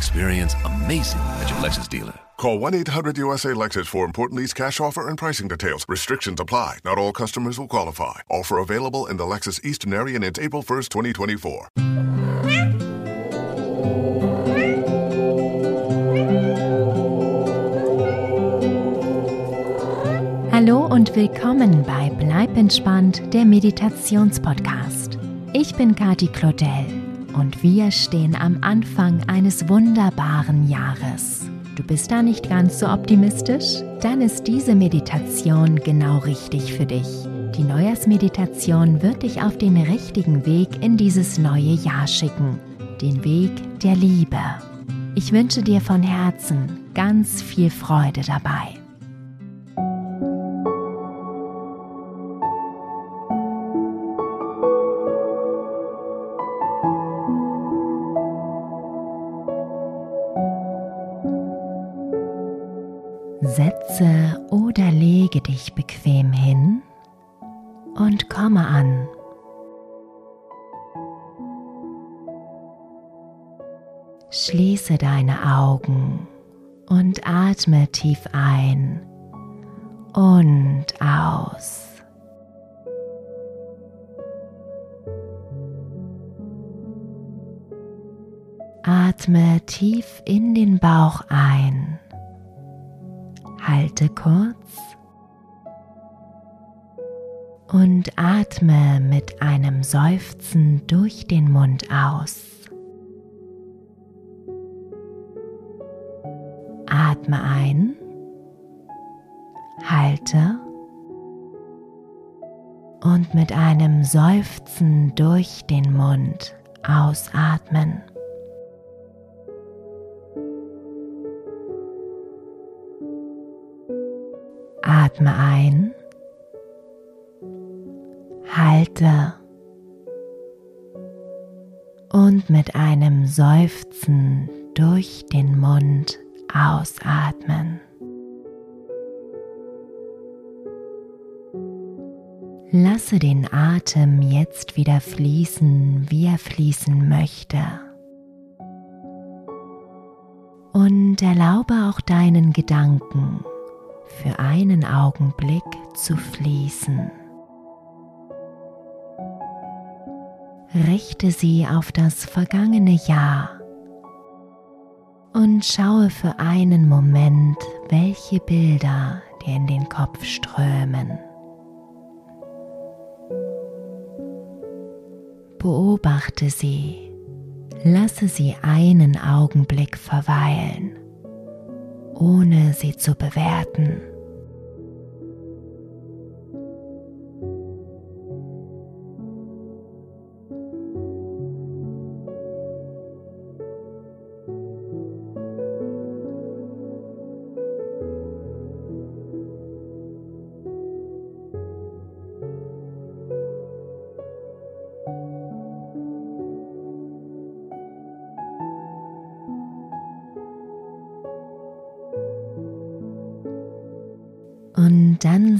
Experience amazing at your Lexus dealer. Call 1-800-USA Lexus for important lease cash offer and pricing details. Restrictions apply. Not all customers will qualify. Offer available in the Lexus Eastern area and it's April 1st, 2024. Hallo und willkommen bei Bleib entspannt, der Meditationspodcast. Ich bin Kati Claudel und wir stehen am Anfang eines wunderbaren Jahres. Du bist da nicht ganz so optimistisch? Dann ist diese Meditation genau richtig für dich. Die Neujahrsmeditation wird dich auf den richtigen Weg in dieses neue Jahr schicken. Den Weg der Liebe. Ich wünsche dir von Herzen ganz viel Freude dabei. Schließe deine Augen und atme tief ein und aus. Atme tief in den Bauch ein. Halte kurz und atme mit einem Seufzen durch den Mund aus. Atme ein, halte. Und mit einem Seufzen durch den Mund ausatmen. Atme ein, halte. Und mit einem Seufzen durch den Mund ausatmen. Lasse den Atem jetzt wieder fließen, wie er fließen möchte. Und erlaube auch deinen Gedanken für einen Augenblick zu fließen. Richte sie auf das vergangene Jahr und schaue für einen Moment, welche Bilder dir in den Kopf strömen. Beobachte sie, lasse sie einen Augenblick verweilen, ohne sie zu bewerten.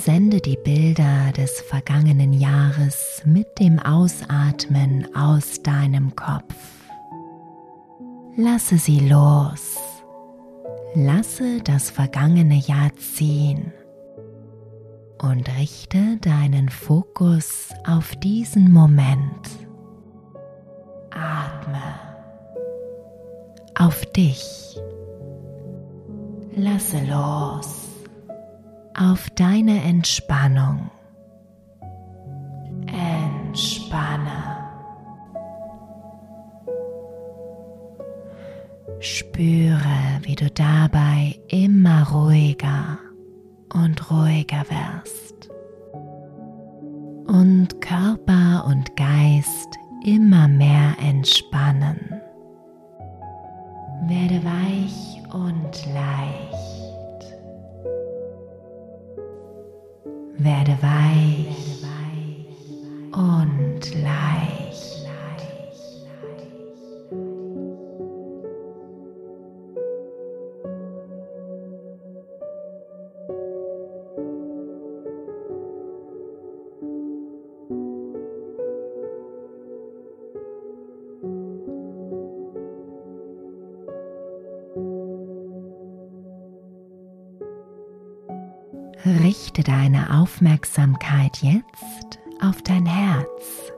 Sende die Bilder des vergangenen Jahres mit dem Ausatmen aus deinem Kopf. Lasse sie los. Lasse das vergangene Jahr ziehen und richte deinen Fokus auf diesen Moment. Atme auf dich. Lasse los auf deine Entspannung. Entspanne. Spüre, wie du dabei immer ruhiger und ruhiger wirst und Körper und Geist immer mehr entspannen. Werde weich und leicht. Werde weich und leicht. Richte deine Aufmerksamkeit jetzt auf dein Herz,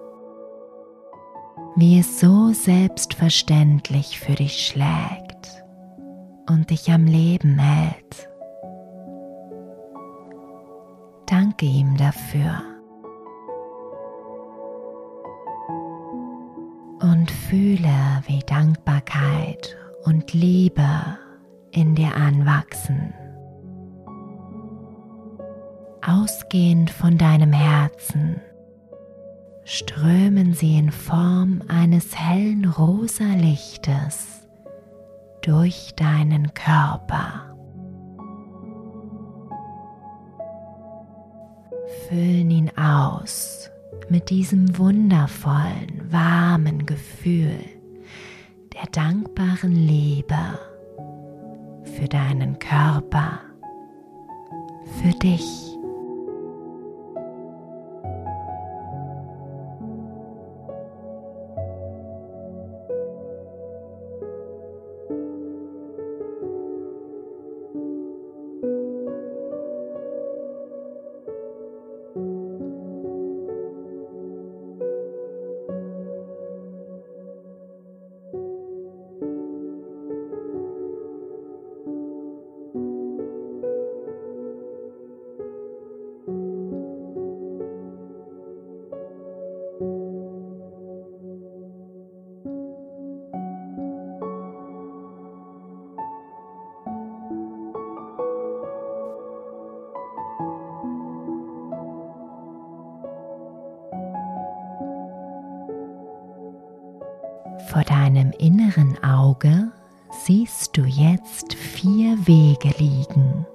wie es so selbstverständlich für dich schlägt und dich am Leben hält. Danke ihm dafür. Und fühle, wie Dankbarkeit und Liebe in dir anwachsen. Ausgehend von deinem Herzen strömen sie in Form eines hellen rosa Lichtes durch deinen Körper. Füllen ihn aus mit diesem wundervollen, warmen Gefühl der dankbaren Liebe für deinen Körper, für dich. Vor deinem inneren Auge siehst du jetzt vier Wege liegen.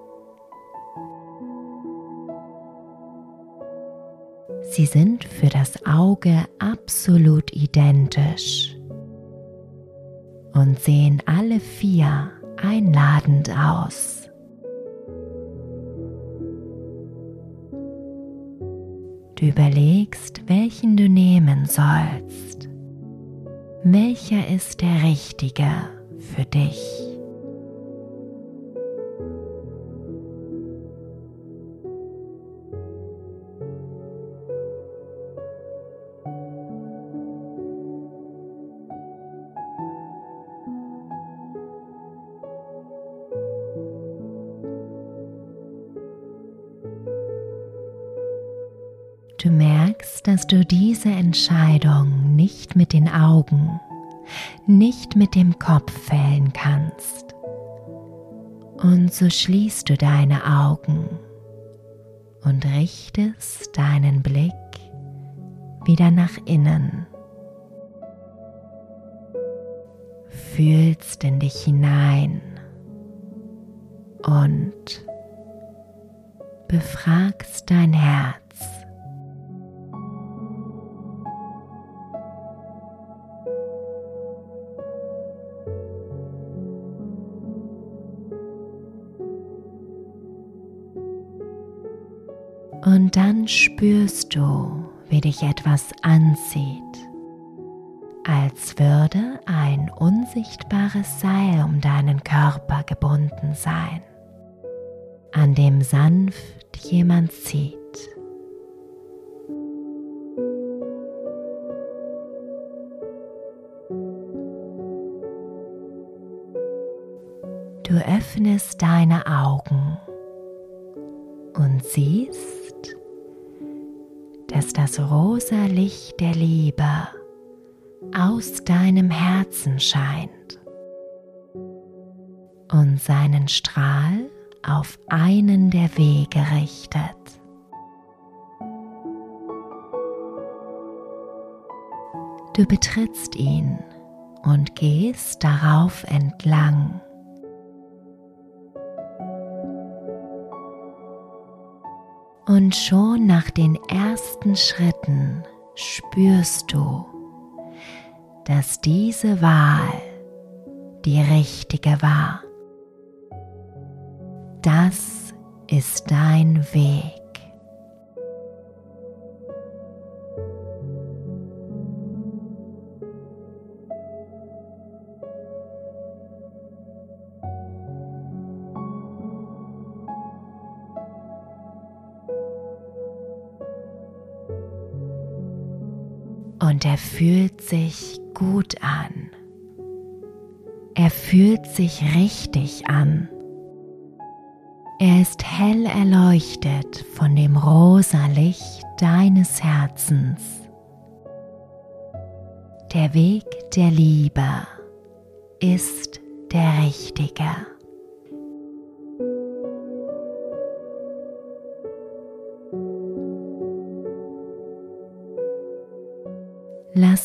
Sie sind für das Auge absolut identisch und sehen alle vier einladend aus. Du überlegst, welchen du nehmen sollst welcher ist der richtige für dich? Du merkst, dass du diese Entscheidung nicht mit den Augen, nicht mit dem Kopf fällen kannst. Und so schließt du deine Augen und richtest deinen Blick wieder nach innen. Fühlst in dich hinein und befragst dein Herz. Und dann spürst du, wie dich etwas anzieht, als würde ein unsichtbares Seil um deinen Körper gebunden sein, an dem sanft jemand zieht. Du öffnest deine Augen und siehst, dass das rosa Licht der Liebe aus deinem Herzen scheint und seinen Strahl auf einen der Wege richtet. Du betrittst ihn und gehst darauf entlang. Und schon nach den ersten Schritten spürst du, dass diese Wahl die richtige war. Das ist dein Weg. Und er fühlt sich gut an. Er fühlt sich richtig an. Er ist hell erleuchtet von dem rosa Licht deines Herzens. Der Weg der Liebe ist der richtige.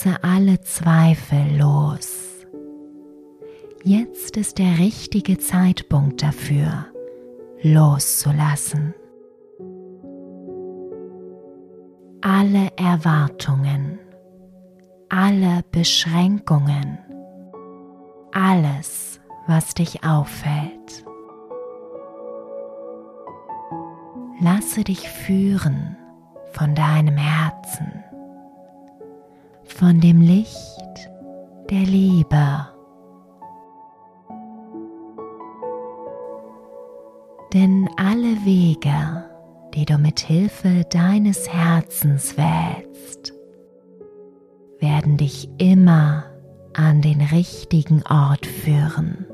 Lasse alle Zweifel los. Jetzt ist der richtige Zeitpunkt dafür, loszulassen. Alle Erwartungen, alle Beschränkungen, alles, was dich auffällt. Lasse dich führen von deinem Herzen von dem Licht der Liebe. Denn alle Wege, die du mit Hilfe deines Herzens wählst, werden dich immer an den richtigen Ort führen.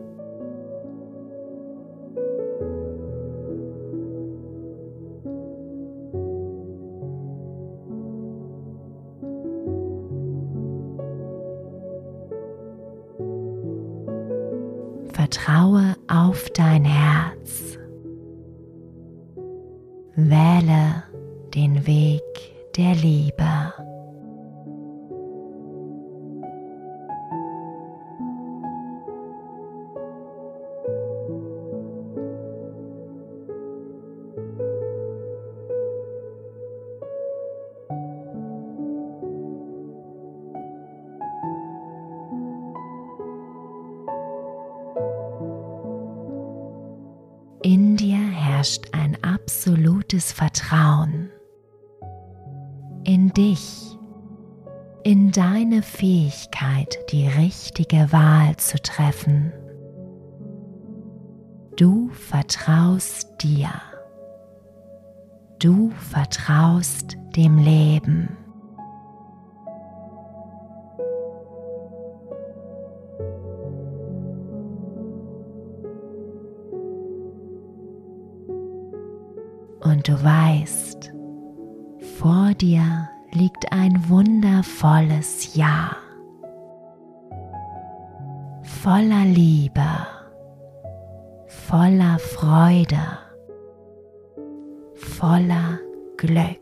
Vertraue absolutes Vertrauen in dich, in deine Fähigkeit, die richtige Wahl zu treffen. Du vertraust dir. Du vertraust dem Leben. Dir liegt ein wundervolles Jahr voller Liebe, voller Freude, voller Glück.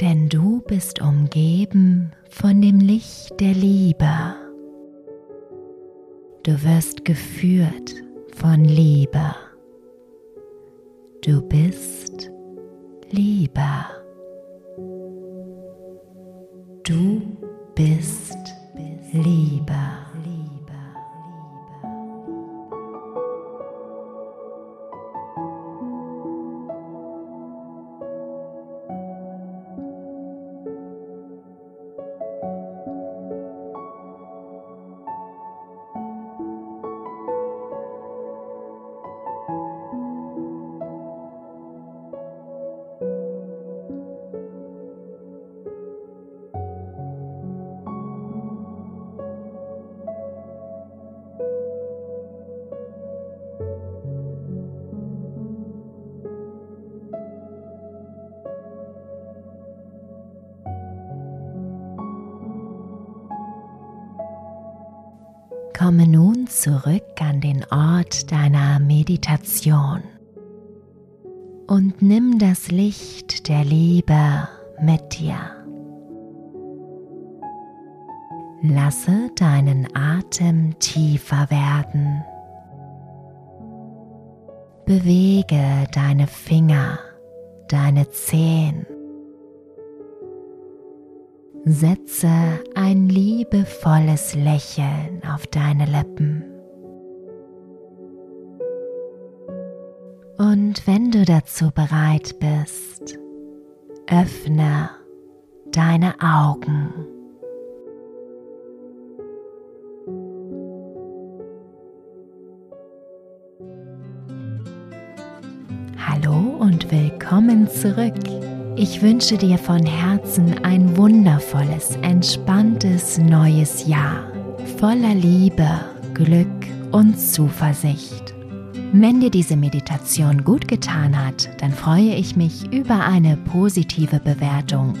Denn du bist umgeben von dem Licht der Liebe. Du wirst geführt von Liebe. Du bist Liebe. Komme nun zurück an den Ort deiner Meditation und nimm das Licht der Liebe mit dir. Lasse deinen Atem tiefer werden. Bewege deine Finger, deine Zehen Setze ein liebevolles Lächeln auf deine Lippen. Und wenn du dazu bereit bist, öffne deine Augen. und willkommen zurück. Ich wünsche dir von Herzen ein wundervolles, entspanntes neues Jahr voller Liebe, Glück und Zuversicht. Wenn dir diese Meditation gut getan hat, dann freue ich mich über eine positive Bewertung.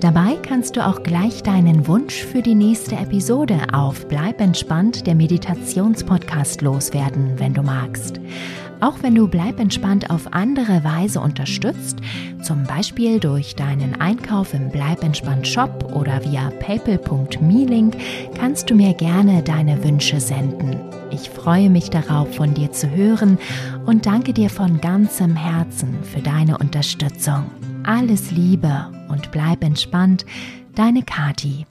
Dabei kannst du auch gleich deinen Wunsch für die nächste Episode auf Bleib entspannt der Meditationspodcast loswerden, wenn du magst. Auch wenn du Bleib entspannt auf andere Weise unterstützt, zum Beispiel durch deinen Einkauf im Bleib entspannt Shop oder via paypal.me-Link, kannst du mir gerne deine Wünsche senden. Ich freue mich darauf, von dir zu hören und danke dir von ganzem Herzen für deine Unterstützung. Alles Liebe und bleib entspannt, deine Kati.